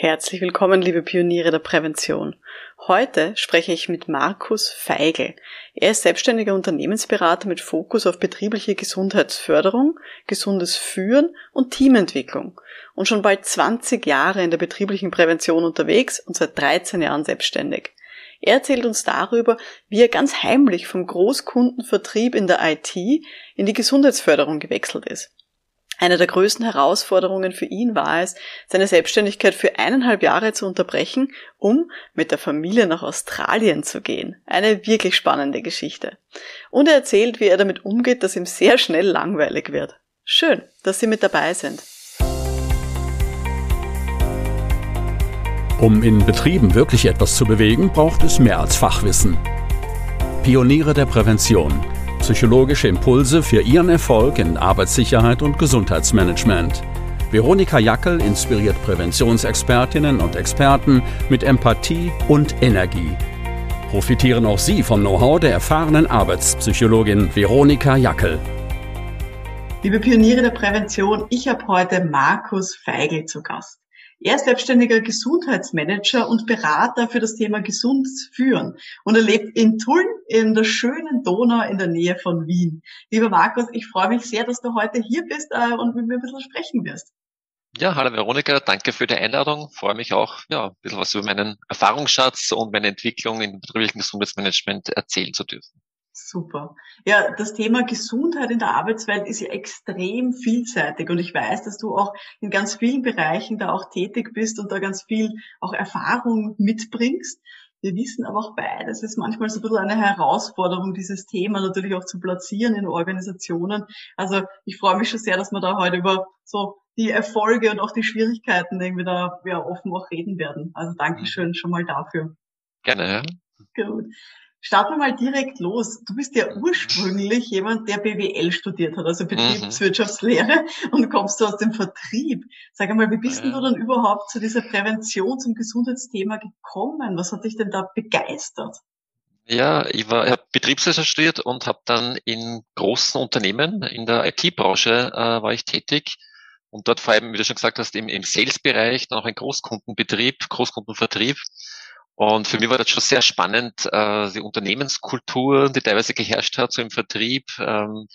Herzlich willkommen, liebe Pioniere der Prävention. Heute spreche ich mit Markus Feigl. Er ist selbstständiger Unternehmensberater mit Fokus auf betriebliche Gesundheitsförderung, gesundes Führen und Teamentwicklung und schon bald 20 Jahre in der betrieblichen Prävention unterwegs und seit 13 Jahren selbstständig. Er erzählt uns darüber, wie er ganz heimlich vom Großkundenvertrieb in der IT in die Gesundheitsförderung gewechselt ist. Eine der größten Herausforderungen für ihn war es, seine Selbstständigkeit für eineinhalb Jahre zu unterbrechen, um mit der Familie nach Australien zu gehen. Eine wirklich spannende Geschichte. Und er erzählt, wie er damit umgeht, dass ihm sehr schnell langweilig wird. Schön, dass Sie mit dabei sind. Um in Betrieben wirklich etwas zu bewegen, braucht es mehr als Fachwissen. Pioniere der Prävention – psychologische Impulse für Ihren Erfolg in Arbeitssicherheit und Gesundheitsmanagement. Veronika Jackel inspiriert Präventionsexpertinnen und Experten mit Empathie und Energie. Profitieren auch Sie vom Know-how der erfahrenen Arbeitspsychologin Veronika Jackel. Liebe Pioniere der Prävention, ich habe heute Markus Feigl zu Gast. Er ist selbstständiger Gesundheitsmanager und Berater für das Thema gesundes Führen und er lebt in Tulln in der schönen Donau in der Nähe von Wien. Lieber Markus, ich freue mich sehr, dass du heute hier bist äh, und mit mir ein bisschen sprechen wirst. Ja, hallo Veronika, danke für die Einladung. Freue mich auch, ja, ein bisschen was über meinen Erfahrungsschatz und meine Entwicklung im betrieblichen Gesundheitsmanagement erzählen zu dürfen. Super. Ja, das Thema Gesundheit in der Arbeitswelt ist ja extrem vielseitig und ich weiß, dass du auch in ganz vielen Bereichen da auch tätig bist und da ganz viel auch Erfahrung mitbringst. Wir wissen aber auch beide, es ist manchmal so ein bisschen eine Herausforderung, dieses Thema natürlich auch zu platzieren in Organisationen. Also ich freue mich schon sehr, dass wir da heute über so die Erfolge und auch die Schwierigkeiten irgendwie da ja, offen auch reden werden. Also Dankeschön schon mal dafür. Gerne, ja. Gut. Starten wir mal direkt los. Du bist ja ursprünglich jemand, der BWL studiert hat, also Betriebswirtschaftslehre, mhm. und kommst du aus dem Vertrieb. Sag einmal, wie bist ja. du dann überhaupt zu dieser Prävention, zum Gesundheitsthema gekommen? Was hat dich denn da begeistert? Ja, ich war ich hab Betriebswirtschaft studiert und habe dann in großen Unternehmen in der IT-Branche äh, war ich tätig und dort vor allem, wie du schon gesagt hast, im, im Sales-Bereich, dann auch ein Großkundenbetrieb, Großkundenvertrieb und für mich war das schon sehr spannend, äh, die Unternehmenskultur, die teilweise geherrscht hat, so im Vertrieb, ähm,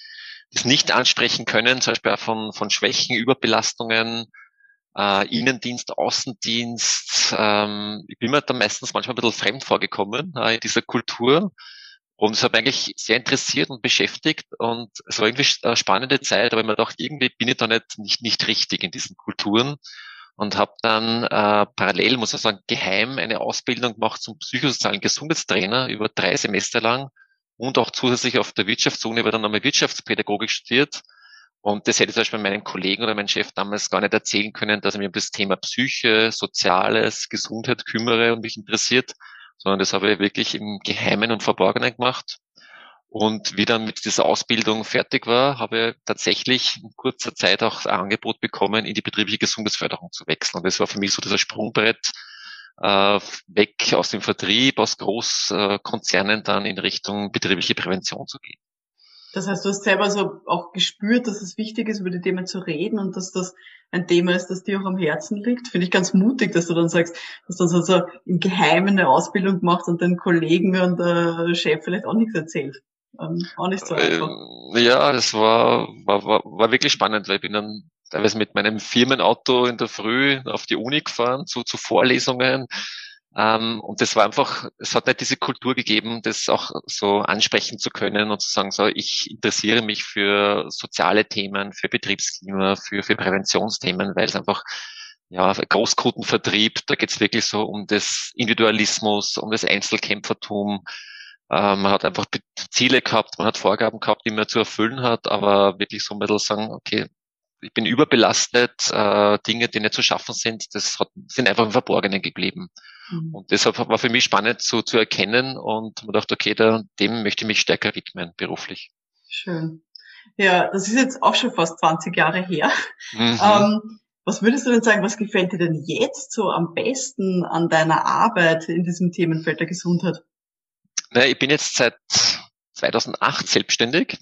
das nicht ansprechen können, zum Beispiel auch von, von Schwächen, Überbelastungen, äh, Innendienst, Außendienst. Ähm, ich bin mir da meistens manchmal ein bisschen fremd vorgekommen äh, in dieser Kultur. Und es hat mich eigentlich sehr interessiert und beschäftigt und es war irgendwie eine spannende Zeit, aber ich mir gedacht, irgendwie bin ich da nicht, nicht, nicht richtig in diesen Kulturen und habe dann äh, parallel, muss ich sagen, geheim eine Ausbildung gemacht zum psychosozialen Gesundheitstrainer über drei Semester lang und auch zusätzlich auf der Wirtschaftsuni über dann nochmal Wirtschaftspädagogik studiert. Und das hätte ich zum Beispiel meinen Kollegen oder meinem Chef damals gar nicht erzählen können, dass ich mich um das Thema Psyche, Soziales, Gesundheit kümmere und mich interessiert, sondern das habe ich wirklich im Geheimen und Verborgenen gemacht. Und wie dann mit dieser Ausbildung fertig war, habe ich tatsächlich in kurzer Zeit auch ein Angebot bekommen, in die betriebliche Gesundheitsförderung zu wechseln. Und das war für mich so dieser Sprungbrett äh, weg aus dem Vertrieb, aus Großkonzernen dann in Richtung betriebliche Prävention zu gehen. Das heißt, du hast selber so auch gespürt, dass es wichtig ist, über die Themen zu reden und dass das ein Thema ist, das dir auch am Herzen liegt. Finde ich ganz mutig, dass du dann sagst, dass du dann so im Geheimen eine Ausbildung machst und den Kollegen und der Chef vielleicht auch nichts erzählt ähm, auch nicht so einfach. Ähm, ja, das war, war, war, war wirklich spannend, weil ich bin dann teilweise mit meinem Firmenauto in der Früh auf die Uni gefahren, zu, zu Vorlesungen. Ähm, und das war einfach, es hat nicht diese Kultur gegeben, das auch so ansprechen zu können und zu sagen, so, ich interessiere mich für soziale Themen, für Betriebsklima, für, für Präventionsthemen, weil es einfach ja, Großkundenvertrieb, da geht es wirklich so um das Individualismus, um das Einzelkämpfertum, äh, man hat einfach Ziele gehabt, man hat Vorgaben gehabt, die man zu erfüllen hat, aber wirklich so ein bisschen sagen, okay, ich bin überbelastet, äh, Dinge, die nicht zu schaffen sind, das hat, sind einfach im Verborgenen geblieben. Mhm. Und deshalb war für mich spannend zu, zu erkennen und man dachte, okay, da, dem möchte ich mich stärker widmen, beruflich. Schön. Ja, das ist jetzt auch schon fast 20 Jahre her. Mhm. Ähm, was würdest du denn sagen, was gefällt dir denn jetzt so am besten an deiner Arbeit in diesem Themenfeld der Gesundheit? Naja, ich bin jetzt seit 2008 selbstständig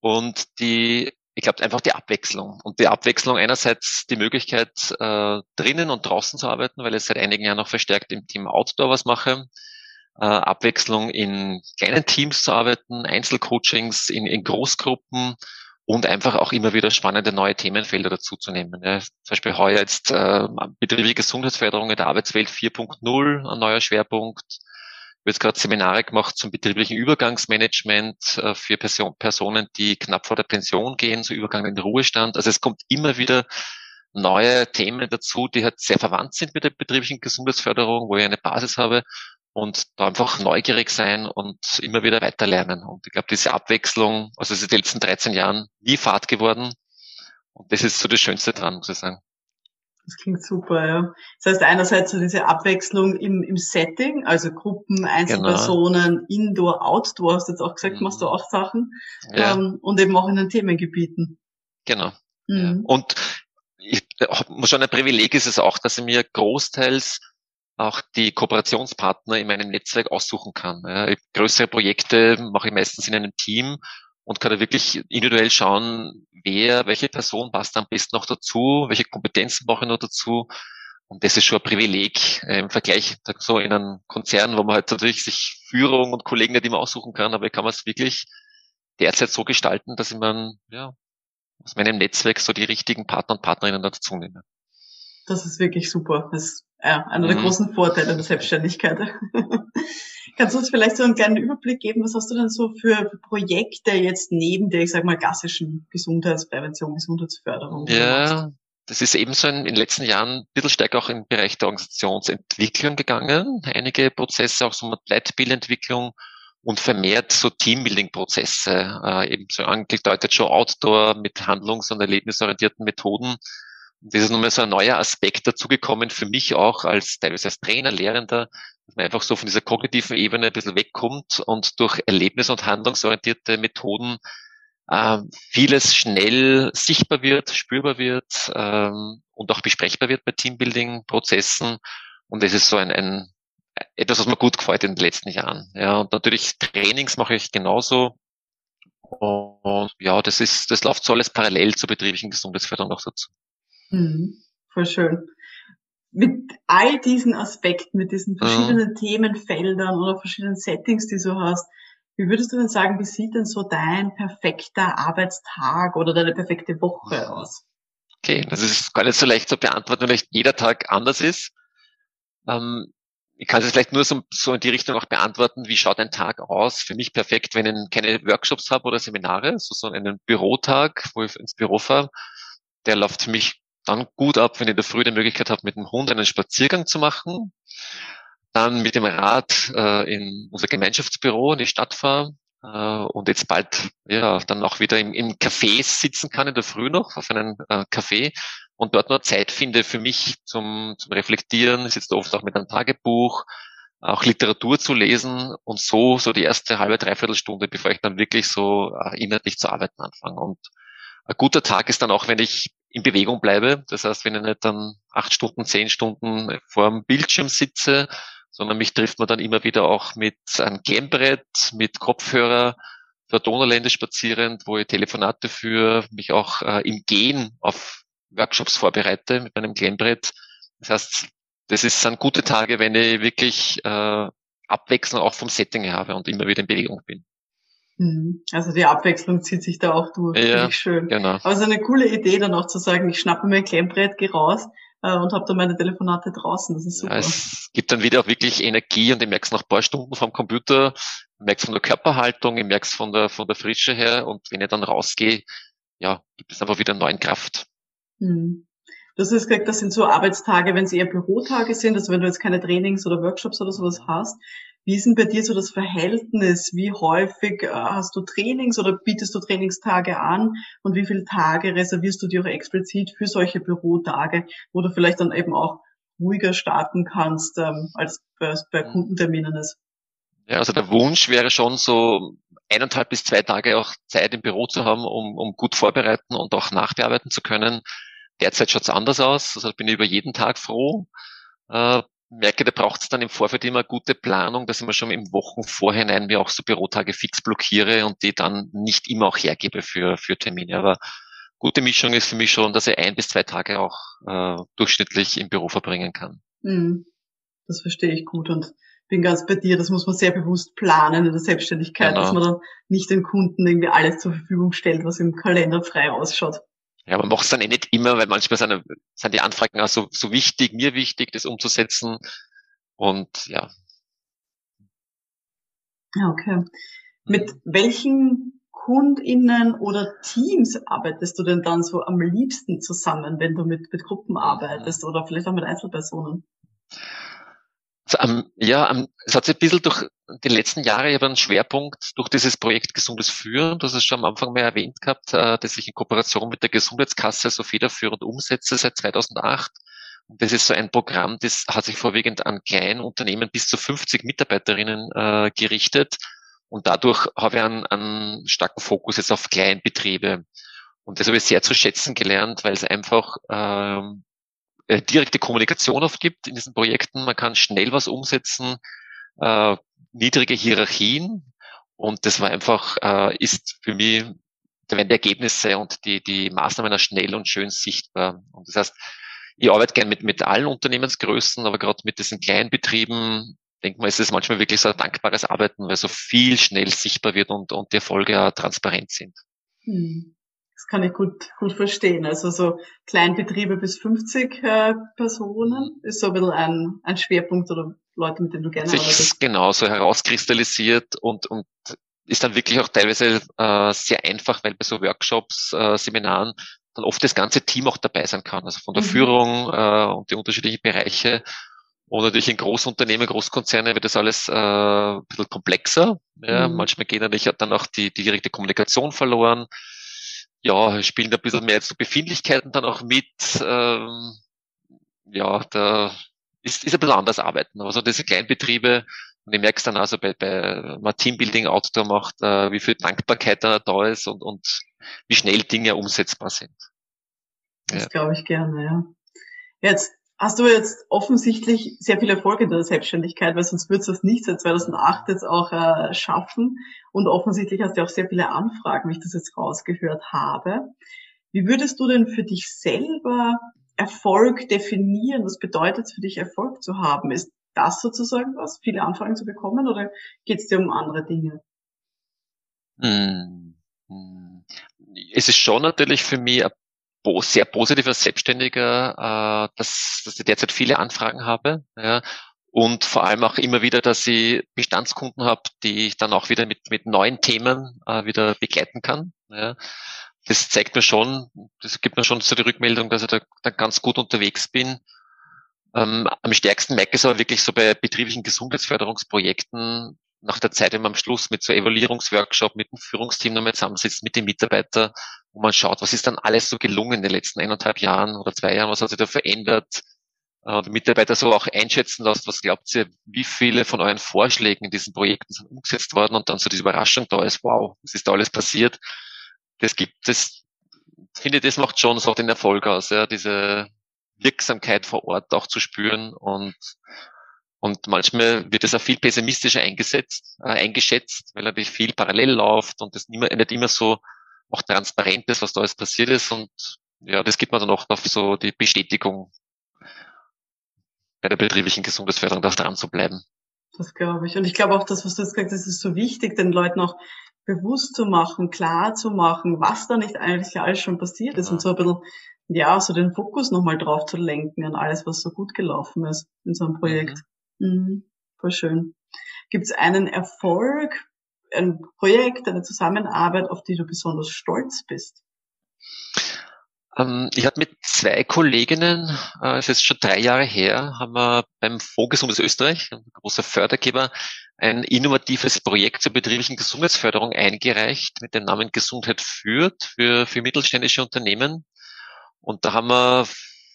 und die ich glaube einfach die Abwechslung und die Abwechslung einerseits die Möglichkeit äh, drinnen und draußen zu arbeiten, weil ich seit einigen Jahren noch verstärkt im Team Outdoor was mache. Äh, Abwechslung in kleinen Teams zu arbeiten, Einzelcoachings in, in Großgruppen und einfach auch immer wieder spannende neue Themenfelder dazuzunehmen. Ja, zum Beispiel heuer jetzt äh, betriebliche Gesundheitsförderung in der Arbeitswelt 4.0, ein neuer Schwerpunkt. Habe jetzt gerade Seminare gemacht zum betrieblichen Übergangsmanagement äh, für Person, Personen, die knapp vor der Pension gehen, so Übergang in den Ruhestand. Also es kommt immer wieder neue Themen dazu, die halt sehr verwandt sind mit der betrieblichen Gesundheitsförderung, wo ich eine Basis habe und da einfach neugierig sein und immer wieder weiterlernen. Und ich glaube, diese Abwechslung, also es ist in den letzten 13 Jahren nie Fahrt geworden. Und das ist so das Schönste dran, muss ich sagen. Das klingt super, ja. Das heißt einerseits so diese Abwechslung im, im Setting, also Gruppen, Einzelpersonen, genau. Indoor, Outdoor, hast du jetzt auch gesagt, mhm. machst du auch Sachen. Ja. Ähm, und eben auch in den Themengebieten. Genau. Mhm. Ja. Und ich, schon ein Privileg ist es auch, dass ich mir großteils auch die Kooperationspartner in meinem Netzwerk aussuchen kann. Ja, größere Projekte mache ich meistens in einem Team und kann da wirklich individuell schauen, wer, welche Person passt am besten noch dazu, welche Kompetenzen brauche ich noch dazu. Und das ist schon ein Privileg äh, im Vergleich so in einem Konzern, wo man halt natürlich sich Führung und Kollegen nicht immer aussuchen kann, aber ich kann man es wirklich derzeit so gestalten, dass ich man ja, aus meinem Netzwerk so die richtigen Partner und Partnerinnen dazu nehme. Das ist wirklich super. Das ist ja, einer der mhm. großen Vorteile der Selbstständigkeit. Kannst du uns vielleicht so einen kleinen Überblick geben? Was hast du denn so für Projekte jetzt neben der, ich sag mal, klassischen Gesundheitsprävention, Gesundheitsförderung? Ja, das ist ebenso in, in den letzten Jahren ein bisschen stärker auch im Bereich der Organisationsentwicklung gegangen. Einige Prozesse, auch so mit Leitbildentwicklung und vermehrt so Teambuilding-Prozesse, äh, eben so angedeutet schon Outdoor mit handlungs- und erlebnisorientierten Methoden das ist nochmal so ein neuer Aspekt dazugekommen für mich auch als teilweise als Trainer, Lehrender, dass man einfach so von dieser kognitiven Ebene ein bisschen wegkommt und durch erlebnis- und handlungsorientierte Methoden äh, vieles schnell sichtbar wird, spürbar wird ähm, und auch besprechbar wird bei Teambuilding-Prozessen. Und das ist so ein, ein etwas, was mir gut gefällt in den letzten Jahren. Ja, und natürlich Trainings mache ich genauso. Und ja, das ist, das läuft so alles parallel zur betrieblichen Gesundheitsförderung auch dazu. Mhm. Voll schön. Mit all diesen Aspekten, mit diesen verschiedenen mhm. Themenfeldern oder verschiedenen Settings, die du hast, wie würdest du denn sagen, wie sieht denn so dein perfekter Arbeitstag oder deine perfekte Woche aus? Okay, das ist gar nicht so leicht zu beantworten, weil jeder Tag anders ist. Ähm, ich kann es vielleicht nur so, so, in die Richtung auch beantworten, wie schaut ein Tag aus? Für mich perfekt, wenn ich keine Workshops habe oder Seminare, so, so einen Bürotag, wo ich ins Büro fahre, der läuft für mich dann gut ab, wenn ich in der Früh die Möglichkeit habe, mit dem Hund einen Spaziergang zu machen. Dann mit dem Rad äh, in unser Gemeinschaftsbüro in die Stadt fahre äh, und jetzt bald ja dann auch wieder im, im Café sitzen kann in der Früh noch auf einem äh, Café und dort nur Zeit finde für mich zum, zum Reflektieren. Ich sitze oft auch mit einem Tagebuch, auch Literatur zu lesen und so so die erste halbe dreiviertel Stunde, bevor ich dann wirklich so äh, inhaltlich zu arbeiten anfange. Und ein guter Tag ist dann auch, wenn ich in Bewegung bleibe. Das heißt, wenn ich nicht dann acht Stunden, zehn Stunden vor dem Bildschirm sitze, sondern mich trifft man dann immer wieder auch mit einem Klemmbrett, mit Kopfhörer, für Donauländer spazierend, wo ich Telefonate für mich auch äh, im Gehen auf Workshops vorbereite mit meinem Klemmbrett. Das heißt, das ist sind gute Tage, wenn ich wirklich äh, Abwechslung auch vom Setting habe und immer wieder in Bewegung bin. Mhm. Also die Abwechslung zieht sich da auch durch. Ja, Finde schön. Genau. Aber es ist eine coole Idee, dann auch zu sagen, ich schnappe mir ein Klemmbrett, gehe raus äh, und habe dann meine Telefonate draußen. Das ist super. Ja, es gibt dann wieder auch wirklich Energie und ich merke es nach ein paar Stunden vom Computer, ich merke es von der Körperhaltung, ich merke es von der, von der Frische her und wenn ich dann rausgehe, ja, gibt es einfach wieder neuen Kraft. Mhm. Du hast gesagt, das sind so Arbeitstage, wenn es eher Bürotage sind, also wenn du jetzt keine Trainings oder Workshops oder sowas hast. Wie ist denn bei dir so das Verhältnis? Wie häufig äh, hast du Trainings oder bietest du Trainingstage an? Und wie viele Tage reservierst du dir auch explizit für solche Bürotage, wo du vielleicht dann eben auch ruhiger starten kannst, ähm, als bei, bei mhm. Kundenterminen ist? Ja, also der Wunsch wäre schon so eineinhalb bis zwei Tage auch Zeit im Büro zu haben, um, um gut vorbereiten und auch nachbearbeiten zu können. Derzeit schaut es anders aus. Also bin ich über jeden Tag froh. Äh, merke, da braucht es dann im Vorfeld immer gute Planung, dass ich mir schon im Wochen vorhinein mir auch so Bürotage fix blockiere und die dann nicht immer auch hergebe für, für Termine. Aber gute Mischung ist für mich schon, dass ich ein bis zwei Tage auch äh, durchschnittlich im Büro verbringen kann. Hm. Das verstehe ich gut und bin ganz bei dir, das muss man sehr bewusst planen in der Selbstständigkeit, genau. dass man dann nicht den Kunden irgendwie alles zur Verfügung stellt, was im Kalender frei ausschaut. Ja, man macht es dann eh nicht immer, weil manchmal sind, sind die Anfragen auch so, so wichtig, mir wichtig, das umzusetzen. Und ja. Okay. Mit welchen KundInnen oder Teams arbeitest du denn dann so am liebsten zusammen, wenn du mit, mit Gruppen arbeitest oder vielleicht auch mit Einzelpersonen? Um, ja, um, es hat sich ein bisschen durch die letzten Jahre, ich habe einen Schwerpunkt durch dieses Projekt Gesundes Führen, das ist schon am Anfang mal erwähnt gehabt, äh, das ich in Kooperation mit der Gesundheitskasse so federführend umsetze seit 2008. Und das ist so ein Programm, das hat sich vorwiegend an kleinen Unternehmen bis zu 50 Mitarbeiterinnen äh, gerichtet. Und dadurch habe ich einen, einen starken Fokus jetzt auf Kleinbetriebe. Und das habe ich sehr zu schätzen gelernt, weil es einfach ähm, äh, direkte Kommunikation oft gibt in diesen Projekten. Man kann schnell was umsetzen, äh, niedrige Hierarchien. Und das war einfach, äh, ist für mich, da werden die Ergebnisse und die, die Maßnahmen schnell und schön sichtbar. Und das heißt, ich arbeite gern mit, mit allen Unternehmensgrößen, aber gerade mit diesen kleinen Betrieben, denke mal, ist es manchmal wirklich so ein dankbares Arbeiten, weil so viel schnell sichtbar wird und, und die Erfolge ja transparent sind. Hm. Kann ich gut, gut verstehen. Also so Kleinbetriebe bis 50 äh, Personen ist so ein bisschen ein, ein Schwerpunkt oder Leute, mit denen du gerne Sich arbeitest. genauso herauskristallisiert und, und ist dann wirklich auch teilweise äh, sehr einfach, weil bei so Workshops, äh, Seminaren dann oft das ganze Team auch dabei sein kann. Also von der mhm. Führung äh, und die unterschiedlichen Bereiche. Und natürlich in Großunternehmen, Großkonzerne wird das alles äh, ein bisschen komplexer. Ja, mhm. Manchmal geht natürlich dann auch die, die direkte Kommunikation verloren ja, spielen ein bisschen mehr so Befindlichkeiten dann auch mit. Ähm, ja, da ist, ist ein bisschen anders arbeiten. Also diese Kleinbetriebe, und ich merke es dann also bei, bei man Teambuilding Outdoor macht, äh, wie viel Dankbarkeit da, da ist und, und wie schnell Dinge umsetzbar sind. Das ja. glaube ich gerne, ja. Jetzt hast du jetzt offensichtlich sehr viel Erfolg in der Selbstständigkeit, weil sonst würdest du es nicht seit 2008 jetzt auch äh, schaffen. Und offensichtlich hast du auch sehr viele Anfragen, wie ich das jetzt rausgehört habe. Wie würdest du denn für dich selber Erfolg definieren? Was bedeutet es für dich, Erfolg zu haben? Ist das sozusagen was, viele Anfragen zu bekommen oder geht es dir um andere Dinge? Hm, hm. Es ist schon natürlich für mich ein sehr positiver Selbstständiger, äh, dass, dass ich derzeit viele Anfragen habe. Ja, und vor allem auch immer wieder, dass ich Bestandskunden habe, die ich dann auch wieder mit, mit neuen Themen äh, wieder begleiten kann. Ja. Das zeigt mir schon, das gibt mir schon so die Rückmeldung, dass ich da, da ganz gut unterwegs bin. Ähm, am stärksten merke ich es aber wirklich so bei betrieblichen Gesundheitsförderungsprojekten, nach der Zeit, wenn man am Schluss mit so Evaluierungsworkshop, mit dem Führungsteam nochmal zusammensitzt, mit den Mitarbeitern, wo man schaut, was ist dann alles so gelungen in den letzten eineinhalb Jahren oder zwei Jahren, was hat sich da verändert, äh, die Mitarbeiter so auch einschätzen lässt, was glaubt ihr, wie viele von euren Vorschlägen in diesen Projekten sind umgesetzt worden und dann so diese Überraschung da ist, wow, was ist da alles passiert. Das gibt es, finde, das macht schon so den Erfolg aus, ja, diese Wirksamkeit vor Ort auch zu spüren und und manchmal wird es auch viel pessimistischer eingesetzt, äh, eingeschätzt, weil natürlich viel parallel läuft und es nicht, immer so auch transparent ist, was da alles passiert ist. Und ja, das gibt man dann auch noch so die Bestätigung bei der betrieblichen Gesundheitsförderung, da dran zu bleiben. Das glaube ich. Und ich glaube auch, das, was du jetzt gesagt hast, ist so wichtig, den Leuten auch bewusst zu machen, klar zu machen, was da nicht eigentlich alles schon passiert ist ja. und so ein bisschen, ja, so den Fokus nochmal drauf zu lenken an alles, was so gut gelaufen ist in so einem Projekt. Mhm. Mhm, voll schön. Gibt es einen Erfolg, ein Projekt, eine Zusammenarbeit, auf die du besonders stolz bist? Ähm, ich habe mit zwei Kolleginnen, äh, es ist schon drei Jahre her, haben wir beim Fonds Gesundes Österreich, ein großer Fördergeber, ein innovatives Projekt zur betrieblichen Gesundheitsförderung eingereicht mit dem Namen Gesundheit führt für, für mittelständische Unternehmen. Und da haben wir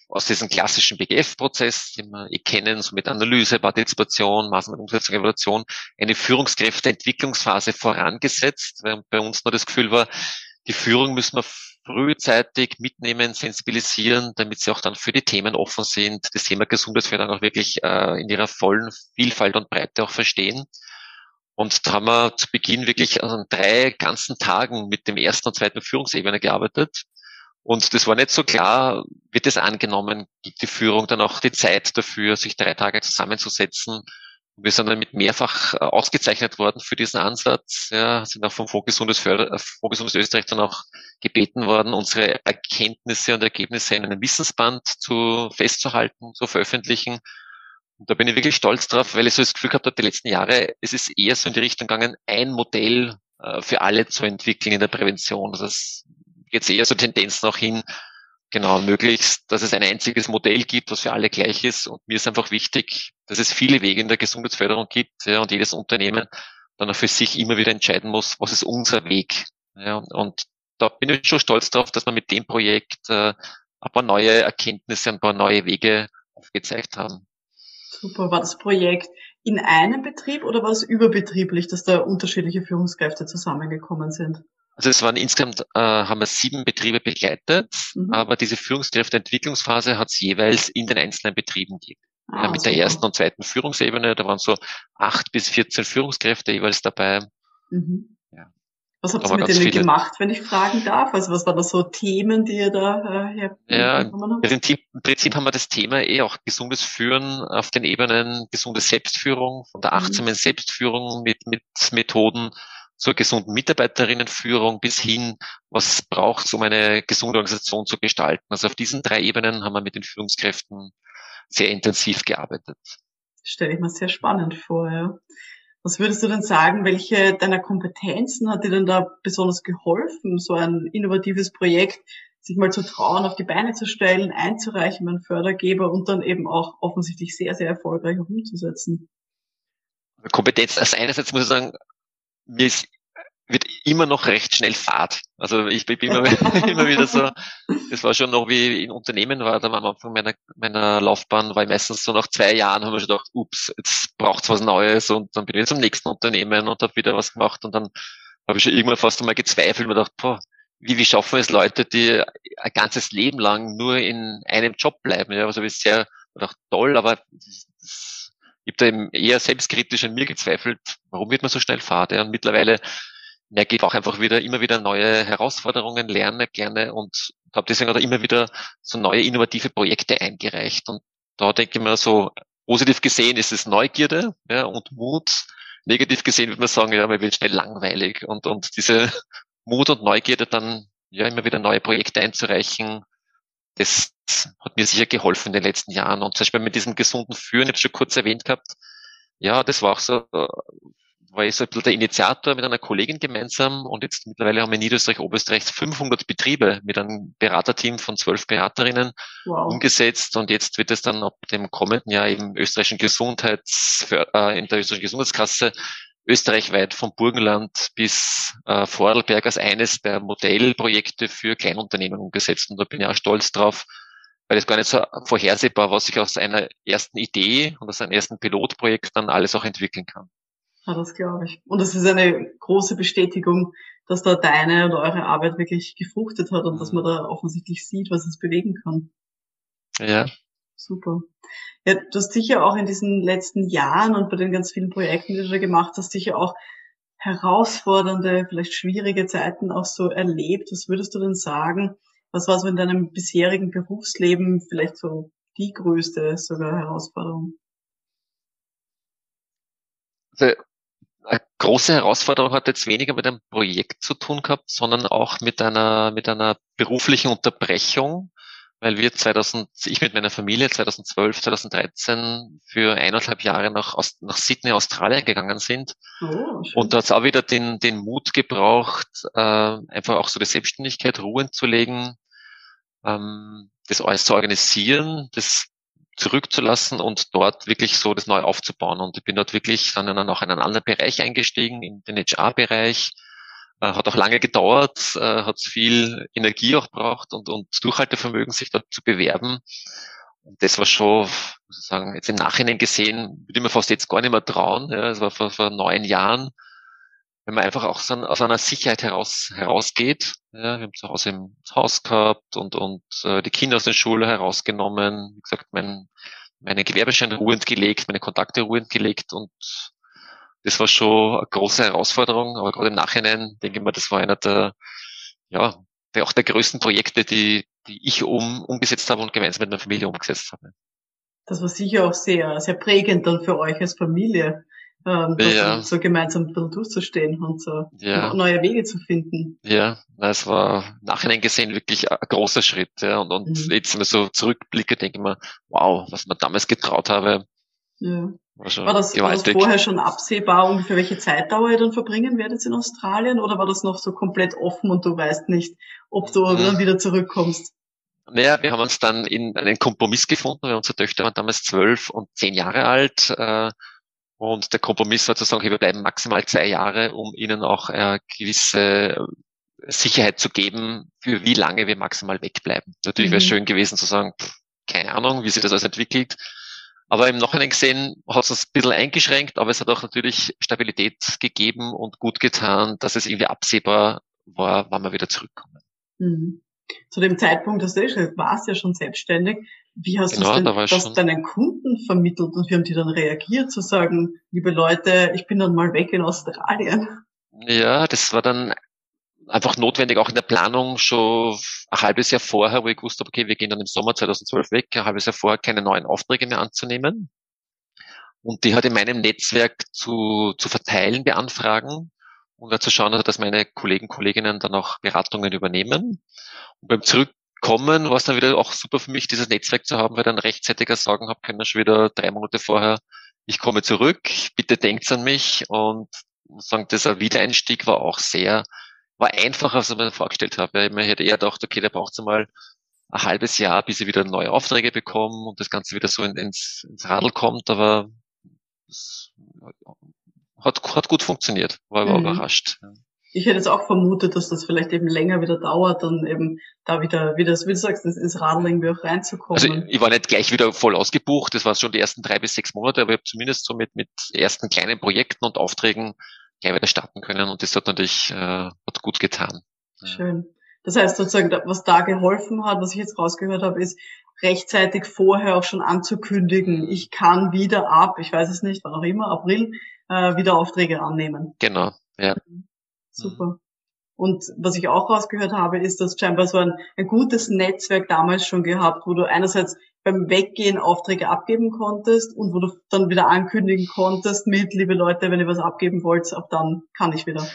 aus diesem klassischen BGF-Prozess, den wir eh kennen, so mit Analyse, Partizipation, Maßnahmen, Umsetzung, Evaluation, eine Führungskräfteentwicklungsphase vorangesetzt, weil bei uns nur das Gefühl war, die Führung müssen wir frühzeitig mitnehmen, sensibilisieren, damit sie auch dann für die Themen offen sind, das Thema Gesundheitsförderung auch wirklich äh, in ihrer vollen Vielfalt und Breite auch verstehen. Und da haben wir zu Beginn wirklich an drei ganzen Tagen mit dem ersten und zweiten Führungsebene gearbeitet Und das war nicht so klar, wird es angenommen, gibt die Führung dann auch die Zeit dafür, sich drei Tage zusammenzusetzen. Wir sind damit mehrfach äh, ausgezeichnet worden für diesen Ansatz. Ja, sind auch vom Fonds Förder, äh, Fonds Österreich dann auch gebeten worden, unsere Erkenntnisse und Ergebnisse in einem Wissensband zu festzuhalten, zu veröffentlichen. Und da bin ich wirklich stolz drauf, weil ich so das Gefühl gehabt habe, die letzten Jahre, es ist eher so in die Richtung gegangen, ein Modell äh, für alle zu entwickeln in der Prävention. Also es geht eher so Tendenzen auch hin, genau, möglichst, dass es ein einziges Modell gibt, was für alle gleich ist. Und mir ist einfach wichtig, dass es viele Wege in der Gesundheitsförderung gibt ja, und jedes Unternehmen dann auch für sich immer wieder entscheiden muss, was ist unser Weg. Ja, und da bin ich schon stolz drauf, dass wir mit dem Projekt äh, ein paar neue Erkenntnisse, ein paar neue Wege aufgezeigt haben. Super. War das Projekt in einem Betrieb oder war es überbetrieblich, dass da unterschiedliche Führungskräfte zusammengekommen sind? Also es waren insgesamt, äh, haben wir sieben Betriebe begleitet, mhm. aber diese Führungskräfteentwicklungsphase hat es jeweils in den einzelnen Betrieben gegeben. Ah, ja, mit super. der ersten und zweiten Führungsebene, da waren so acht bis 14 Führungskräfte jeweils dabei. Mhm. Was habt ihr mit denen viele. gemacht, wenn ich fragen darf? Also was waren da so Themen, die ihr da äh, Ja, im Prinzip, im Prinzip haben wir das Thema eh auch gesundes Führen auf den Ebenen gesunde Selbstführung, von der mhm. achtsamen mhm. Selbstführung mit, mit Methoden zur gesunden Mitarbeiterinnenführung bis hin, was braucht um eine gesunde Organisation zu gestalten. Also auf diesen drei Ebenen haben wir mit den Führungskräften sehr intensiv gearbeitet. Stelle ich mir sehr spannend vor, ja. Was würdest du denn sagen, welche deiner Kompetenzen hat dir denn da besonders geholfen, so ein innovatives Projekt sich mal zu trauen, auf die Beine zu stellen, einzureichen beim Fördergeber und dann eben auch offensichtlich sehr, sehr erfolgreich umzusetzen? Kompetenz, also einerseits muss ich sagen, mir ist wird immer noch recht schnell Fahrt. Also ich bin immer, immer wieder so, das war schon noch wie in Unternehmen war, da am Anfang meiner, meiner Laufbahn war ich meistens so nach zwei Jahren, haben wir schon gedacht, ups, jetzt braucht's was Neues und dann bin ich zum nächsten Unternehmen und habe wieder was gemacht und dann habe ich schon irgendwann fast einmal gezweifelt und mir gedacht, boah, wie, wie schaffen es Leute, die ein ganzes Leben lang nur in einem Job bleiben? Ja, also ich sehr gedacht, toll, aber das, ich habe da eben eher selbstkritisch an mir gezweifelt, warum wird man so schnell Fahrt? Ja? Und mittlerweile merke ich auch einfach wieder immer wieder neue Herausforderungen, lerne gerne und habe deswegen auch immer wieder so neue innovative Projekte eingereicht. Und da denke ich mir so, positiv gesehen ist es Neugierde ja, und Mut. Negativ gesehen würde man sagen, ja, man wird schnell langweilig und, und diese Mut und Neugierde dann ja immer wieder neue Projekte einzureichen, das hat mir sicher geholfen in den letzten Jahren. Und zum Beispiel mit diesem gesunden Führen, ich habe schon kurz erwähnt gehabt, ja, das war auch so war ich so ein bisschen der Initiator mit einer Kollegin gemeinsam und jetzt mittlerweile haben wir in Niederösterreich, Oberösterreich 500 Betriebe mit einem Beraterteam von zwölf Beraterinnen wow. umgesetzt und jetzt wird es dann ab dem kommenden Jahr im österreichischen Gesundheits, äh, in der österreichischen Gesundheitskasse österreichweit vom Burgenland bis äh, Vorarlberg als eines der Modellprojekte für Kleinunternehmen umgesetzt und da bin ich auch stolz drauf, weil es gar nicht so vorhersehbar, was sich aus einer ersten Idee und aus einem ersten Pilotprojekt dann alles auch entwickeln kann. Ja, das glaube ich. Und es ist eine große Bestätigung, dass da deine oder eure Arbeit wirklich gefruchtet hat und dass man da offensichtlich sieht, was es bewegen kann. Ja. Super. Ja, du hast sicher auch in diesen letzten Jahren und bei den ganz vielen Projekten, die du da gemacht hast, sicher auch herausfordernde, vielleicht schwierige Zeiten auch so erlebt. Was würdest du denn sagen? Was war so in deinem bisherigen Berufsleben vielleicht so die größte sogar Herausforderung? Also eine große Herausforderung hat jetzt weniger mit einem Projekt zu tun gehabt, sondern auch mit einer, mit einer beruflichen Unterbrechung, weil wir 2000, ich mit meiner Familie 2012, 2013 für eineinhalb Jahre nach, nach Sydney, Australien gegangen sind. Oh, und da hat es auch wieder den, den Mut gebraucht, äh, einfach auch so die Selbstständigkeit ruhen zu legen, ähm, das alles zu organisieren, das zurückzulassen und dort wirklich so das neu aufzubauen. Und ich bin dort wirklich dann in, auch in einen anderen Bereich eingestiegen, in den HR-Bereich. Äh, hat auch lange gedauert, äh, hat viel Energie auch braucht und, und Durchhaltevermögen, sich dort zu bewerben. Und das war schon, sagen, jetzt im Nachhinein gesehen, würde ich mir fast jetzt gar nicht mehr trauen. Ja, das war vor, vor neun Jahren wenn man einfach auch so aus einer Sicherheit heraus herausgeht. Ja, wir haben zu Hause im Haus gehabt und und äh, die Kinder aus der Schule herausgenommen. Wie gesagt, mein, meine Gewerbeschein ruhend gelegt, meine Kontakte ruhend gelegt und das war schon eine große Herausforderung. Aber gerade im Nachhinein denke ich mal, das war einer der ja der, auch der größten Projekte, die, die ich um, umgesetzt habe und gemeinsam mit meiner Familie umgesetzt habe. Das war sicher auch sehr, sehr prägend dann für euch als Familie, ähm, ja. so gemeinsam durchzustehen und so ja. neue Wege zu finden. Ja, es war nachhinein gesehen wirklich ein großer Schritt. Ja. Und, und mhm. jetzt, wenn ich so zurückblicke, denke ich mir, wow, was man damals getraut habe. Ja. War, war, das, war das vorher schon absehbar, ungefähr welche Zeitdauer ihr dann verbringen werdet in Australien oder war das noch so komplett offen und du weißt nicht, ob du mhm. dann wieder zurückkommst? Naja, wir haben uns dann in einen Kompromiss gefunden, weil unsere Töchter waren damals zwölf und zehn Jahre alt. Äh, und der Kompromiss war zu sagen, wir bleiben maximal zwei Jahre, um ihnen auch äh, gewisse Sicherheit zu geben, für wie lange wir maximal wegbleiben. Natürlich mhm. wäre es schön gewesen zu sagen, pff, keine Ahnung, wie sich das alles entwickelt. Aber im Nachhinein gesehen hat es uns ein bisschen eingeschränkt, aber es hat auch natürlich Stabilität gegeben und gut getan, dass es irgendwie absehbar war, wann wir wieder zurückkommen. Mhm. Zu dem Zeitpunkt, dass du warst ja schon selbstständig. Wie hast genau, du da das deinen Kunden vermittelt und wie haben die dann reagiert, zu sagen, liebe Leute, ich bin dann mal weg in Australien? Ja, das war dann einfach notwendig, auch in der Planung schon ein halbes Jahr vorher, wo ich gewusst habe, okay, wir gehen dann im Sommer 2012 weg, ein halbes Jahr vorher keine neuen Aufträge mehr anzunehmen. Und die hat in meinem Netzwerk zu, zu verteilen, beanfragen und zu schauen, dass meine Kollegen, Kolleginnen dann auch Beratungen übernehmen. Und beim Zurückkommen war es dann wieder auch super für mich, dieses Netzwerk zu haben, weil dann rechtzeitiger sagen habe können, schon wieder drei Monate vorher, ich komme zurück, bitte denkt an mich und sagen, dieser Wiedereinstieg war auch sehr war einfacher, als ich mir vorgestellt habe. Ich hätte eher gedacht, okay, da braucht es mal ein halbes Jahr, bis sie wieder neue Aufträge bekommen und das Ganze wieder so ins, ins Radl kommt, aber es hat, hat gut funktioniert, war mhm. überrascht. Ich hätte jetzt auch vermutet, dass das vielleicht eben länger wieder dauert, dann eben da wieder, wie, du sagst, ins Radl irgendwie auch reinzukommen. Also ich war nicht gleich wieder voll ausgebucht, das war schon die ersten drei bis sechs Monate, aber ich habe zumindest so mit, mit ersten kleinen Projekten und Aufträgen gleich wieder starten können und das hat natürlich äh, hat gut getan. Schön. Das heißt sozusagen, was da geholfen hat, was ich jetzt rausgehört habe, ist rechtzeitig vorher auch schon anzukündigen, ich kann wieder ab, ich weiß es nicht, wann auch immer, April, äh, wieder Aufträge annehmen. Genau, ja. Super. Und was ich auch rausgehört habe, ist, dass scheinbar so ein, ein gutes Netzwerk damals schon gehabt, wo du einerseits beim Weggehen Aufträge abgeben konntest und wo du dann wieder ankündigen konntest mit, liebe Leute, wenn ihr was abgeben wollt, ab dann kann ich wieder.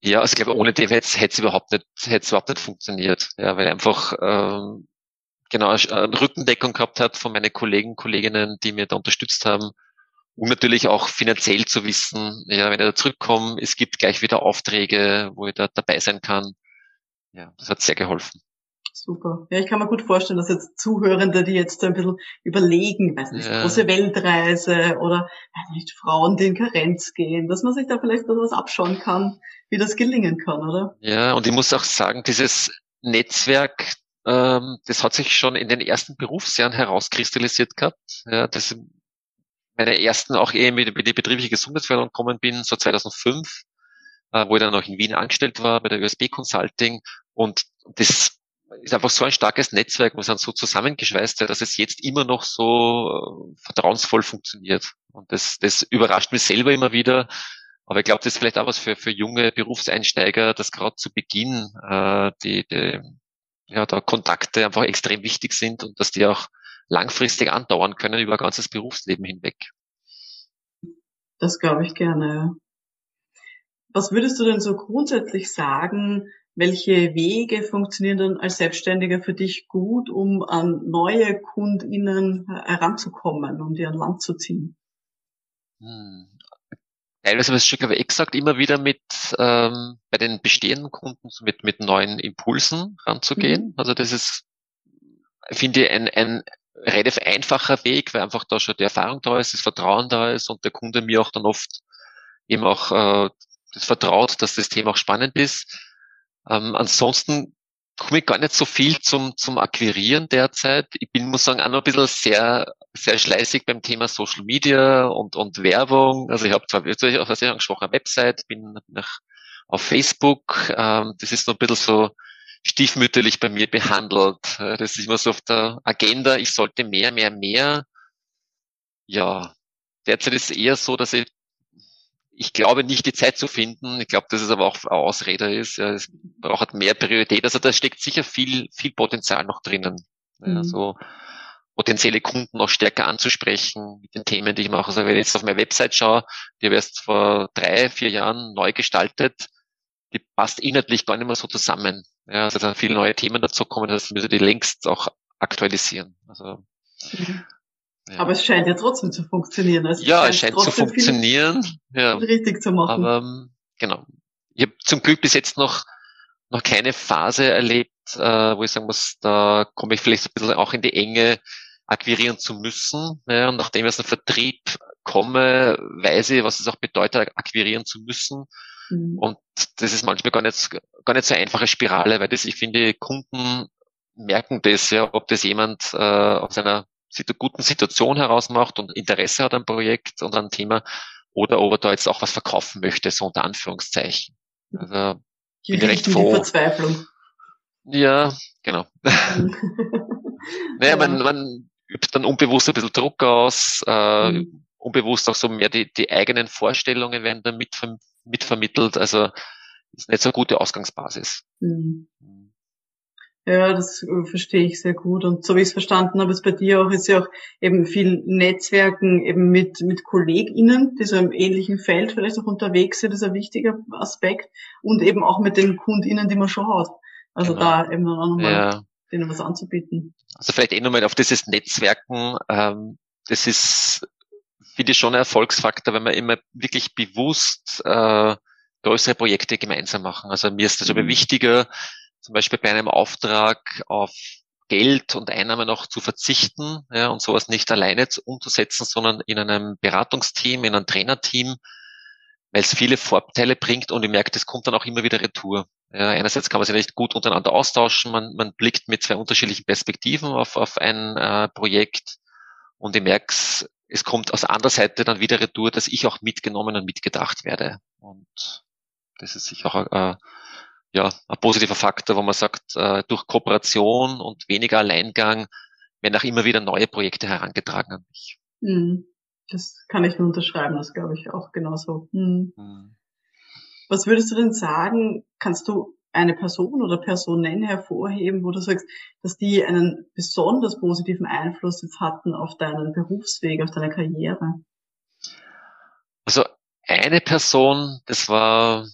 Ja, also ich glaube, ohne dem hätte es überhaupt nicht, hätte es überhaupt nicht funktioniert. Ja, weil einfach ähm, genau eine Rückendeckung gehabt hat von meinen Kollegen, Kolleginnen, die mir da unterstützt haben. Und natürlich auch finanziell zu wissen, ja, wenn ich da zurückkomme, es gibt gleich wieder Aufträge, wo ich da dabei sein kann. Ja, das hat sehr geholfen. Super. Ja, ich kann mir gut vorstellen, dass jetzt Zuhörende, die jetzt ein bisschen überlegen, weiß nicht, ja. große Weltreise oder weiß nicht, Frauen, die in Karenz gehen, dass man sich da vielleicht was abschauen kann, wie das gelingen kann, oder? Ja, und ich muss auch sagen, dieses Netzwerk, ähm, das hat sich schon in den ersten Berufsjahren herauskristallisiert gehabt. Ja, das meine ersten auch eher mit, die betriebliche Gesundheitsförderung gekommen bin, so 2005, äh, wo ich dann noch in Wien angestellt war bei der USB Consulting und das ist einfach so ein starkes Netzwerk, wir sind so zusammengeschweißt, dass es jetzt immer noch so äh, vertrauensvoll funktioniert. Und das, das überrascht mich selber immer wieder. Aber ich glaube, das ist vielleicht auch was für, für junge Berufseinsteiger, dass gerade zu Beginn äh, die, die ja, da Kontakte einfach extrem wichtig sind und dass die auch langfristig andauern können über ein ganzes Berufsleben hinweg. Das glaube ich gerne. Was würdest du denn so grundsätzlich sagen, welche Wege funktionieren dann als Selbstständiger für dich gut, um an neue KundInnen heranzukommen, um die an Land zu ziehen? Hm. Teilweise habe ich schon, glaube ich, exakt immer wieder mit ähm, bei den bestehenden Kunden mit, mit neuen Impulsen ranzugehen. Mhm. Also das ist, finde ich, ein, ein relativ einfacher Weg, weil einfach da schon die Erfahrung da ist, das Vertrauen da ist und der Kunde mir auch dann oft eben auch äh, das vertraut, dass das Thema auch spannend ist. Ähm, ansonsten komme ich gar nicht so viel zum, zum Akquirieren derzeit. Ich bin, muss sagen, auch noch ein bisschen sehr, sehr schleißig beim Thema Social Media und, und Werbung. Also ich habe zwar, was ich angesprochen, eine Website, bin nach, auf Facebook. Ähm, das ist noch ein bisschen so stiefmütterlich bei mir behandelt. Das ist immer so auf der Agenda. Ich sollte mehr, mehr, mehr. Ja, derzeit ist es eher so, dass ich ich glaube nicht die Zeit zu finden. Ich glaube, dass es aber auch Ausrede ist. Ja, es braucht mehr Priorität. Also da steckt sicher viel, viel Potenzial noch drinnen. Mhm. Ja, so potenzielle Kunden noch stärker anzusprechen mit den Themen, die ich mache. Also wenn ich jetzt auf meine Website schaue, die habe ich erst vor drei, vier Jahren neu gestaltet, die passt inhaltlich gar nicht mehr so zusammen. Ja, also da sind viele neue Themen dazu kommen, das müssen die längst auch aktualisieren. Also mhm. Ja. Aber es scheint ja trotzdem zu funktionieren. Also ja, es scheint, scheint zu funktionieren. Ja. Richtig zu machen. Aber ähm, genau. Ich habe zum Glück bis jetzt noch noch keine Phase erlebt, äh, wo ich sagen muss, da komme ich vielleicht ein bisschen auch in die Enge, akquirieren zu müssen. Ja, und nachdem ich aus dem Vertrieb komme, weiß ich, was es auch bedeutet, akquirieren zu müssen. Mhm. Und das ist manchmal gar nicht, gar nicht so eine einfache Spirale, weil das, ich finde, Kunden merken das ja, ob das jemand äh, aus einer guten Situation heraus macht und Interesse hat am Projekt und am Thema oder ob er da jetzt auch was verkaufen möchte, so unter Anführungszeichen. Also bin recht froh. Verzweiflung. Ja, genau. naja, ja. man, man übt dann unbewusst ein bisschen Druck aus, äh, mhm. unbewusst auch so mehr die, die eigenen Vorstellungen werden dann mitver mitvermittelt. Also ist nicht so eine gute Ausgangsbasis. Mhm. Ja, das äh, verstehe ich sehr gut. Und so wie ich es verstanden habe, ist bei dir auch, ist ja auch eben viel Netzwerken eben mit, mit KollegInnen, die so im ähnlichen Feld vielleicht auch unterwegs sind, ist ein wichtiger Aspekt. Und eben auch mit den KundInnen, die man schon hat. Also genau. da eben dann auch nochmal ja. denen was anzubieten. Also vielleicht eh nochmal auf dieses Netzwerken, ähm, das ist, finde ich schon ein Erfolgsfaktor, wenn man immer wirklich bewusst äh, größere Projekte gemeinsam machen. Also mir ist das aber mhm. wichtiger, zum Beispiel bei einem Auftrag auf Geld und Einnahmen noch zu verzichten ja, und sowas nicht alleine umzusetzen, sondern in einem Beratungsteam, in einem Trainerteam, weil es viele Vorteile bringt und ich merke, das kommt dann auch immer wieder retour. Ja, einerseits kann man sich nicht gut untereinander austauschen, man, man blickt mit zwei unterschiedlichen Perspektiven auf, auf ein äh, Projekt und ich merke, es kommt aus anderer Seite dann wieder retour, dass ich auch mitgenommen und mitgedacht werde. Und das ist sicher auch äh, ja, ein positiver Faktor, wo man sagt, äh, durch Kooperation und weniger Alleingang werden auch immer wieder neue Projekte herangetragen an mich. Hm. Das kann ich nur unterschreiben, das glaube ich auch genauso. Hm. Hm. Was würdest du denn sagen, kannst du eine Person oder Personen hervorheben, wo du sagst, dass die einen besonders positiven Einfluss jetzt hatten auf deinen Berufsweg, auf deine Karriere? Also eine Person, das war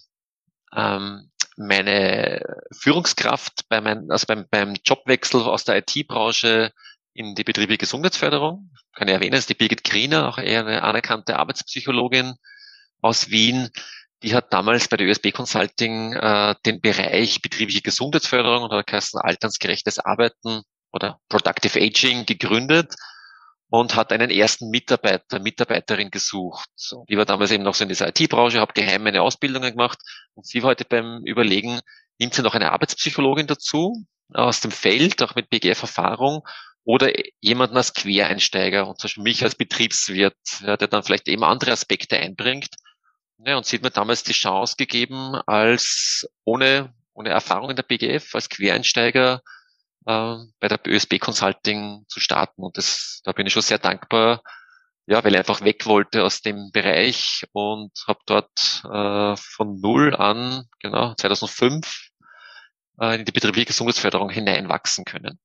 ähm, meine Führungskraft bei mein, also beim, beim Jobwechsel aus der IT-Branche in die betriebliche Gesundheitsförderung. Kann ich erwähnen, ist die Birgit Griener, auch eher eine anerkannte Arbeitspsychologin aus Wien. Die hat damals bei der ÖSB Consulting äh, den Bereich betriebliche Gesundheitsförderung oder heißt alternsgerechtes Arbeiten oder Productive Aging gegründet und hat einen ersten Mitarbeiter, Mitarbeiterin gesucht. So, die war damals eben noch so in dieser IT-Branche, habe geheim meine Ausbildungen gemacht und sie war heute beim Überlegen, nimmt sie noch eine Arbeitspsychologin dazu aus dem Feld, auch mit BGF-Erfahrung oder jemanden als Quereinsteiger und zum Beispiel mich als Betriebswirt, der dann vielleicht eben andere Aspekte einbringt. Ja, und sie hat mir damals die Chance gegeben, als ohne, ohne Erfahrung in der BGF, als Quereinsteiger äh, bei der ÖSB Consulting zu starten. Und das, da bin ich schon sehr dankbar, ja, weil ich einfach weg wollte aus dem Bereich und habe dort äh, von null an, genau, 2005 äh, in die betriebliche Gesundheitsförderung hineinwachsen können.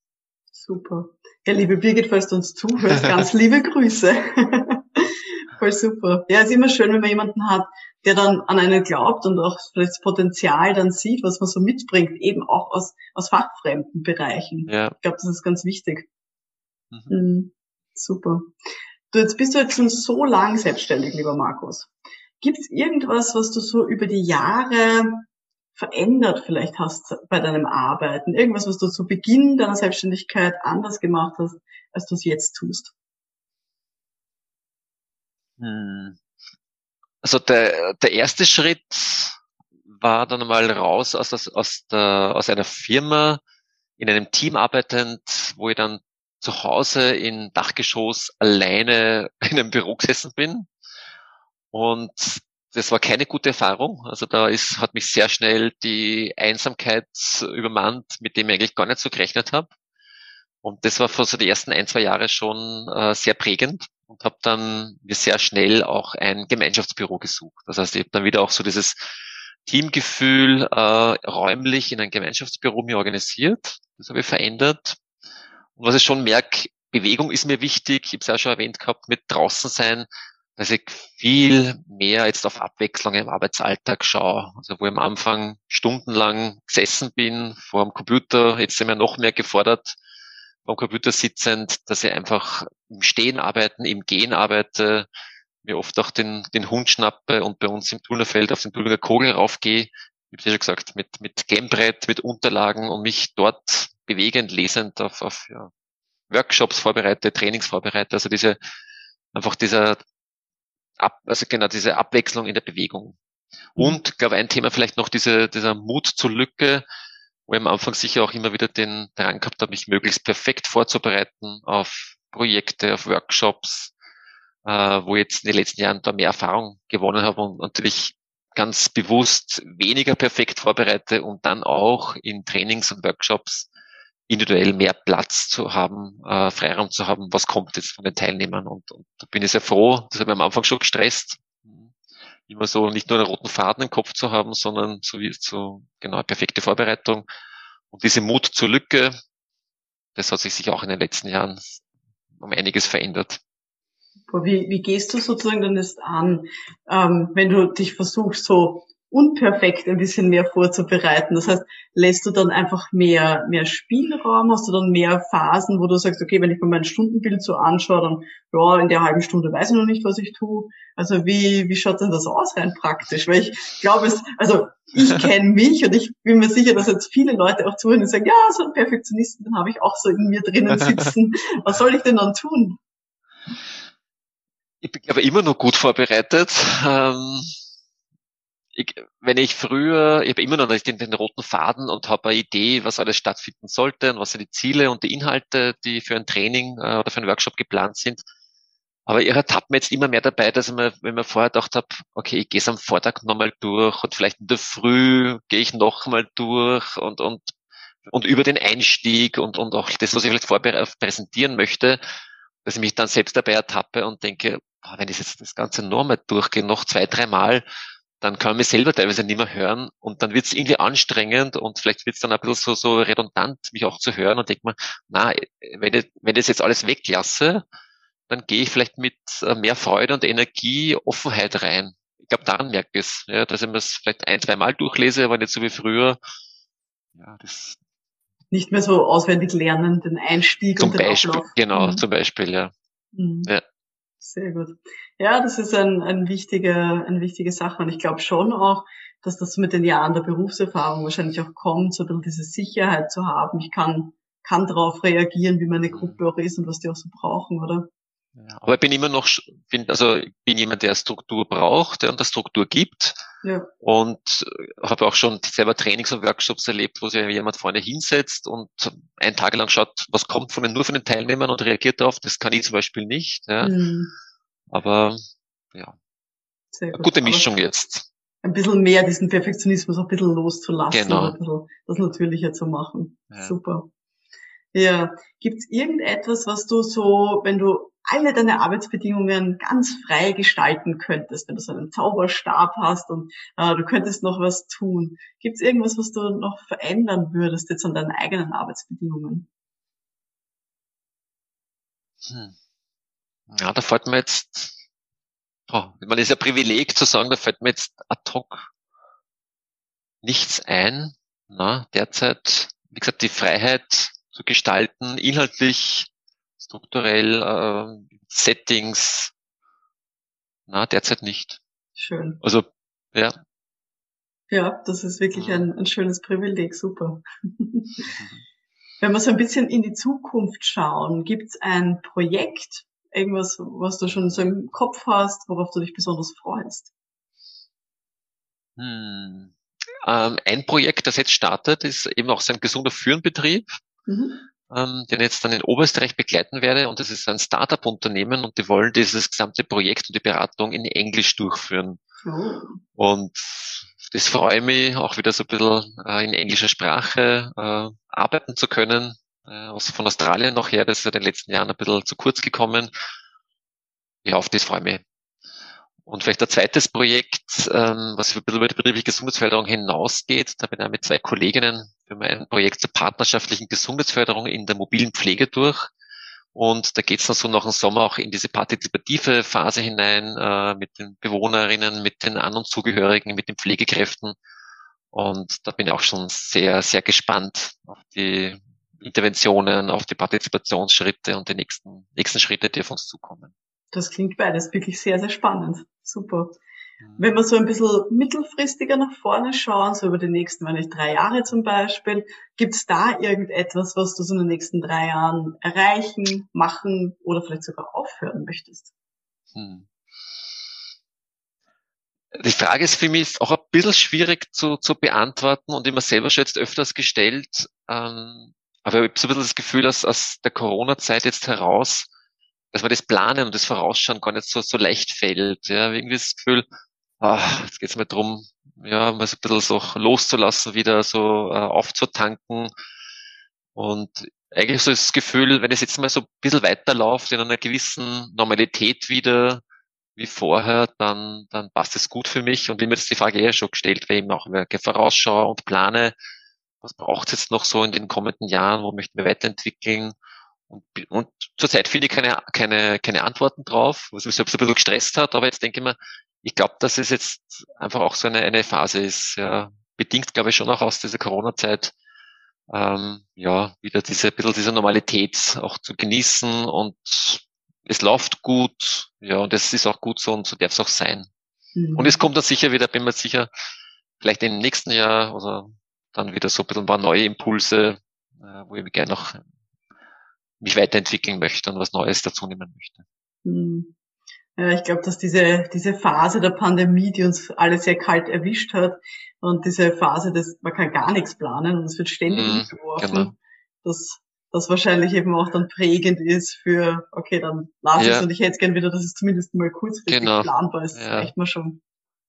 Super. Ja, liebe Birgit, falls du uns zuhörst, ganz liebe Grüße. Voll super. Ja, ist immer schön, wenn man jemanden hat, der dann an einen glaubt und auch vielleicht das Potenzial dann sieht, was man so mitbringt, eben auch aus, aus fachfremden Bereichen. Ja. Ich glaube, das ist ganz wichtig. Mhm. Mhm. Super. Du, jetzt bist du jetzt schon so lang selbstständig, lieber Markus. Gibt es irgendwas, was du so über die Jahre verändert vielleicht hast bei deinem Arbeiten? Irgendwas, was du zu Beginn deiner Selbstständigkeit anders gemacht hast, als du es jetzt tust? Hm. Also der, der erste Schritt war dann mal raus aus, aus, aus, der, aus einer Firma, in einem Team arbeitend, wo ich dann zu Hause in Dachgeschoss alleine in einem Büro gesessen bin. Und das war keine gute Erfahrung. Also da ist, hat mich sehr schnell die Einsamkeit übermannt, mit dem ich eigentlich gar nicht so gerechnet habe. Und das war für so die ersten ein, zwei Jahre schon äh, sehr prägend. Und habe dann mir sehr schnell auch ein Gemeinschaftsbüro gesucht. Das heißt, ich habe dann wieder auch so dieses Teamgefühl äh, räumlich in ein Gemeinschaftsbüro mir organisiert. Das habe ich verändert. Und was ich schon merke, Bewegung ist mir wichtig. Ich habe es ja schon erwähnt gehabt, mit draußen sein, dass ich viel mehr jetzt auf Abwechslung im Arbeitsalltag schaue. Also wo ich am Anfang stundenlang gesessen bin vor dem Computer, jetzt sind wir noch mehr gefordert, vor dem Computer sitzend, dass ich einfach im Stehen arbeiten, im Gehen arbeite, mir oft auch den, den Hund schnappe und bei uns im Turnerfeld auf den Turner Kogel raufgehe. Ich habe ja schon gesagt, mit, mit Gamebrett, mit Unterlagen und mich dort bewegend, lesend auf, auf ja, Workshops vorbereite, Trainings vorbereite. Also diese, einfach dieser, Ab, also genau diese Abwechslung in der Bewegung. Mhm. Und, glaube ein Thema vielleicht noch diese, dieser Mut zur Lücke, wo ich am Anfang sicher auch immer wieder den Drang gehabt habe, mich möglichst perfekt vorzubereiten auf Projekte, auf Workshops, äh, wo ich jetzt in den letzten Jahren da mehr Erfahrung gewonnen habe und natürlich ganz bewusst weniger perfekt vorbereite und dann auch in Trainings und Workshops individuell mehr Platz zu haben, äh, Freiraum zu haben, was kommt jetzt von den Teilnehmern. Und, und da bin ich sehr froh, das hat mich am Anfang schon gestresst, immer so nicht nur einen roten Faden im Kopf zu haben, sondern so wie so genau perfekte Vorbereitung. Und diese Mut zur Lücke, das hat sich sicher auch in den letzten Jahren um einiges verändert. Wie, wie gehst du sozusagen dann das an, ähm, wenn du dich versuchst, so unperfekt ein bisschen mehr vorzubereiten. Das heißt, lässt du dann einfach mehr, mehr Spielraum, hast du dann mehr Phasen, wo du sagst, okay, wenn ich mir mein Stundenbild so anschaue, dann, ja, in der halben Stunde weiß ich noch nicht, was ich tue. Also wie, wie schaut denn das aus rein praktisch? Weil ich glaube es, also ich kenne mich und ich bin mir sicher, dass jetzt viele Leute auch zuhören und sagen, ja, so ein Perfektionisten, den habe ich auch so in mir drinnen sitzen. Was soll ich denn dann tun? Ich bin aber immer noch gut vorbereitet. Ähm ich, wenn ich früher, ich habe immer noch den, den roten Faden und habe eine Idee, was alles stattfinden sollte und was sind die Ziele und die Inhalte, die für ein Training äh, oder für einen Workshop geplant sind. Aber ich ertappt mir jetzt immer mehr dabei, dass ich mir, wenn man vorher gedacht habe, okay, ich gehe es am Vortag nochmal durch und vielleicht in der Früh gehe ich nochmal durch und, und, und über den Einstieg und, und auch das, was ich vielleicht präsentieren möchte, dass ich mich dann selbst dabei ertappe und denke, boah, wenn ich jetzt das Ganze nochmal durchgehe, noch zwei, drei Mal, dann kann man mich selber teilweise nicht mehr hören und dann wird es irgendwie anstrengend und vielleicht wird es dann ein bisschen so, so redundant, mich auch zu hören und denkt man, na, wenn ich, wenn ich das jetzt alles weglasse, dann gehe ich vielleicht mit äh, mehr Freude und Energie, Offenheit rein. Ich glaube, daran merke ich es, ja, dass ich mir es vielleicht ein, zwei Mal durchlese, aber nicht so wie früher. Ja, das nicht mehr so auswendig lernen, den Einstieg zum und den Beispiel, Ablauf. Genau, mhm. zum Beispiel, ja. Mhm. ja. Sehr gut. Ja, das ist ein, ein wichtiger, eine wichtige Sache. Und ich glaube schon auch, dass das mit den Jahren der Berufserfahrung wahrscheinlich auch kommt, so ein bisschen diese Sicherheit zu haben. Ich kann, kann darauf reagieren, wie meine Gruppe auch ist und was die auch so brauchen, oder? Ja, aber ich bin immer noch, bin, also ich bin jemand, der Struktur braucht, der der Struktur gibt. Ja. Und habe auch schon selber Trainings und Workshops erlebt, wo sich jemand vorne hinsetzt und einen Tag lang schaut, was kommt von den, nur von den Teilnehmern und reagiert darauf. Das kann ich zum Beispiel nicht. Ja. Mhm. Aber ja, Sehr gut. gute Mischung Aber jetzt. Ein bisschen mehr diesen Perfektionismus auch ein bisschen loszulassen, genau. ein bisschen das Natürliche zu machen. Ja. Super. Ja, gibt's irgendetwas, was du so, wenn du alle deine Arbeitsbedingungen ganz frei gestalten könntest, wenn du so einen Zauberstab hast und äh, du könntest noch was tun. Gibt es irgendwas, was du noch verändern würdest jetzt an deinen eigenen Arbeitsbedingungen? Hm. Ja, da fällt mir jetzt, oh, man ist ja Privileg zu sagen, da fällt mir jetzt ad hoc nichts ein. Na, derzeit, wie gesagt, die Freiheit zu gestalten, inhaltlich strukturell, äh, Settings, na, derzeit nicht. Schön. Also, ja. Ja, das ist wirklich ein, ein schönes Privileg, super. Wenn wir so ein bisschen in die Zukunft schauen, gibt es ein Projekt, irgendwas, was du schon so im Kopf hast, worauf du dich besonders freust? Hm. Ähm, ein Projekt, das jetzt startet, ist eben auch so ein gesunder Führenbetrieb. Mhm ähm, den jetzt dann in Oberösterreich begleiten werde. Und das ist ein Startup-Unternehmen und die wollen dieses gesamte Projekt und die Beratung in Englisch durchführen. Oh. Und das freue ich mich, auch wieder so ein bisschen äh, in englischer Sprache äh, arbeiten zu können. Äh, aus, von Australien noch her, das ist ja in den letzten Jahren ein bisschen zu kurz gekommen. ja, auf das freue ich mich. Und vielleicht ein zweites Projekt, ähm, was über die betriebliche Gesundheitsförderung hinausgeht. Da bin ich mit zwei Kolleginnen für mein Projekt zur partnerschaftlichen Gesundheitsförderung in der mobilen Pflege durch. Und da geht es dann so nach dem Sommer auch in diese partizipative Phase hinein äh, mit den Bewohnerinnen, mit den An- und Zugehörigen, mit den Pflegekräften. Und da bin ich auch schon sehr, sehr gespannt auf die Interventionen, auf die Partizipationsschritte und die nächsten, nächsten Schritte, die auf uns zukommen. Das klingt beides wirklich sehr, sehr spannend. Super. Mhm. Wenn wir so ein bisschen mittelfristiger nach vorne schauen, so über die nächsten, wenn ich drei Jahre zum Beispiel, gibt es da irgendetwas, was du so in den nächsten drei Jahren erreichen, machen oder vielleicht sogar aufhören möchtest? Hm. Die Frage ist für mich auch ein bisschen schwierig zu, zu beantworten und immer selber schon jetzt öfters gestellt. Ähm, aber ich habe so ein bisschen das Gefühl, dass aus der Corona-Zeit jetzt heraus dass man das Planen und das Vorausschauen gar nicht so, so leicht fällt. Ja, irgendwie das Gefühl, ah, jetzt geht's mal drum, ja, mal so ein bisschen so loszulassen, wieder so äh, aufzutanken. Und eigentlich so das Gefühl, wenn es jetzt mal so ein bisschen weiterläuft, in einer gewissen Normalität wieder, wie vorher, dann, dann passt es gut für mich. Und wie mir das die Frage eher schon gestellt, weil ich auch vorausschaue und plane, was braucht es jetzt noch so in den kommenden Jahren, wo möchten wir weiterentwickeln? Und, und zurzeit finde ich keine, keine, keine Antworten drauf, was mich so ein bisschen gestresst hat, aber jetzt denke ich mir, ich glaube, dass es jetzt einfach auch so eine, eine Phase ist, ja, bedingt, glaube ich, schon auch aus dieser Corona-Zeit, ähm, ja, wieder diese, ein bisschen diese Normalität auch zu genießen und es läuft gut, ja, und es ist auch gut so und so darf es auch sein. Mhm. Und es kommt dann sicher wieder, bin mir sicher, vielleicht im nächsten Jahr oder dann wieder so ein bisschen ein paar neue Impulse, äh, wo ich mich gerne noch mich weiterentwickeln möchte und was Neues dazu nehmen möchte. Hm. Ja, ich glaube, dass diese, diese Phase der Pandemie, die uns alle sehr kalt erwischt hat und diese Phase, dass man kann gar nichts planen und es wird ständig mm, geworfen, genau. dass das wahrscheinlich eben auch dann prägend ist für, okay, dann lass ja. es und ich hätte gern wieder, dass es zumindest mal kurzfristig genau. planbar ist. Ja. reicht mir schon.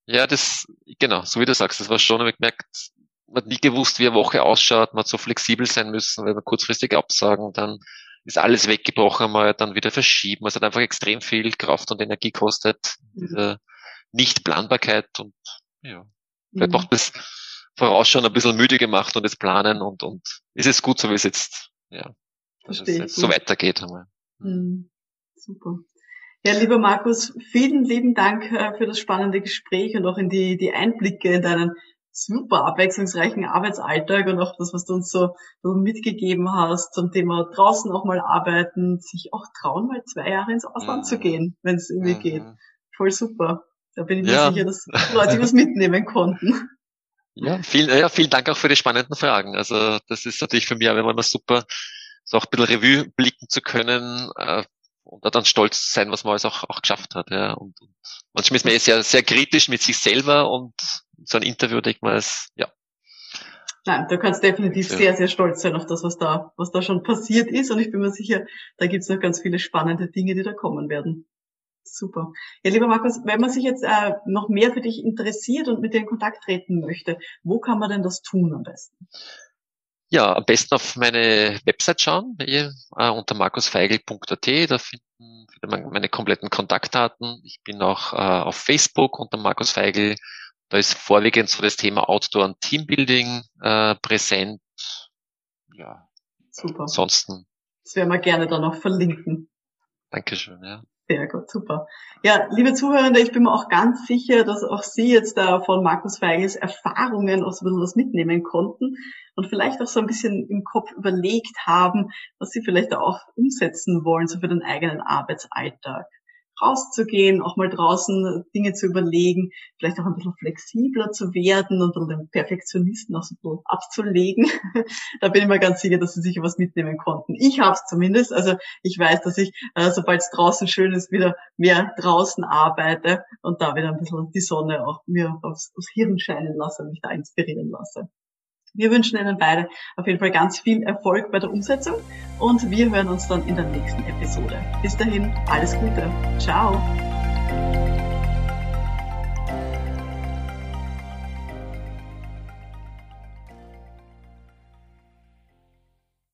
Ja, das, genau, so wie du sagst, das war schon, habe ich gemerkt, man hat nie gewusst, wie eine Woche ausschaut, man hat so flexibel sein müssen, weil wir kurzfristig absagen, dann ist alles weggebrochen, mal dann wieder verschieben. Es hat einfach extrem viel Kraft und Energie kostet, mhm. diese Nichtplanbarkeit und ja, vielleicht mhm. macht das Vorausschauen ein bisschen müde gemacht und das Planen und, und ist es gut, so wie es jetzt, ja, dass es jetzt so weitergeht. Einmal. Mhm. Super. Ja, lieber Markus, vielen lieben Dank äh, für das spannende Gespräch und auch in die, die Einblicke in deinen super abwechslungsreichen Arbeitsalltag und auch das, was du uns so, mitgegeben hast zum Thema draußen auch mal arbeiten, sich auch trauen, mal zwei Jahre ins Ausland mhm. zu gehen, wenn es irgendwie mhm. geht. Voll super. Da bin ich mir ja. sicher, dass Leute was mitnehmen konnten. Ja, vielen, ja, vielen Dank auch für die spannenden Fragen. Also das ist natürlich für mich auch immer super, so auch ein bisschen Revue blicken zu können, äh, und da dann stolz sein, was man alles auch, auch geschafft hat. Ja. Und, und manchmal ist man eh sehr, sehr kritisch mit sich selber und so ein Interview denkt man, ist, ja. Nein, du kannst definitiv ja. sehr, sehr stolz sein auf das, was da, was da schon passiert ist. Und ich bin mir sicher, da gibt's noch ganz viele spannende Dinge, die da kommen werden. Super. Ja, lieber Markus, wenn man sich jetzt äh, noch mehr für dich interessiert und mit dir in Kontakt treten möchte, wo kann man denn das tun am besten? Ja, am besten auf meine Website schauen, äh, unter markusfeigl.at, da finden, findet man meine kompletten Kontaktdaten. Ich bin auch äh, auf Facebook unter Markus Feigl. Da ist vorwiegend so das Thema Outdoor und Teambuilding äh, präsent. Ja. Super. Ansonsten. Das werden wir gerne dann noch verlinken. Dankeschön, ja. Sehr gut, super. Ja, liebe Zuhörende, ich bin mir auch ganz sicher, dass auch Sie jetzt da von Markus Feigels Erfahrungen auch so ein bisschen was mitnehmen konnten und vielleicht auch so ein bisschen im Kopf überlegt haben, was Sie vielleicht auch umsetzen wollen, so für den eigenen Arbeitsalltag rauszugehen, auch mal draußen Dinge zu überlegen, vielleicht auch ein bisschen flexibler zu werden und den Perfektionisten auch so ein bisschen abzulegen. da bin ich mir ganz sicher, dass sie sicher was mitnehmen konnten. Ich habe es zumindest. Also ich weiß, dass ich, äh, sobald es draußen schön ist, wieder mehr draußen arbeite und da wieder ein bisschen die Sonne auch mir aufs, aufs Hirn scheinen lasse, mich da inspirieren lasse. Wir wünschen Ihnen beide auf jeden Fall ganz viel Erfolg bei der Umsetzung und wir hören uns dann in der nächsten Episode. Bis dahin, alles Gute. Ciao.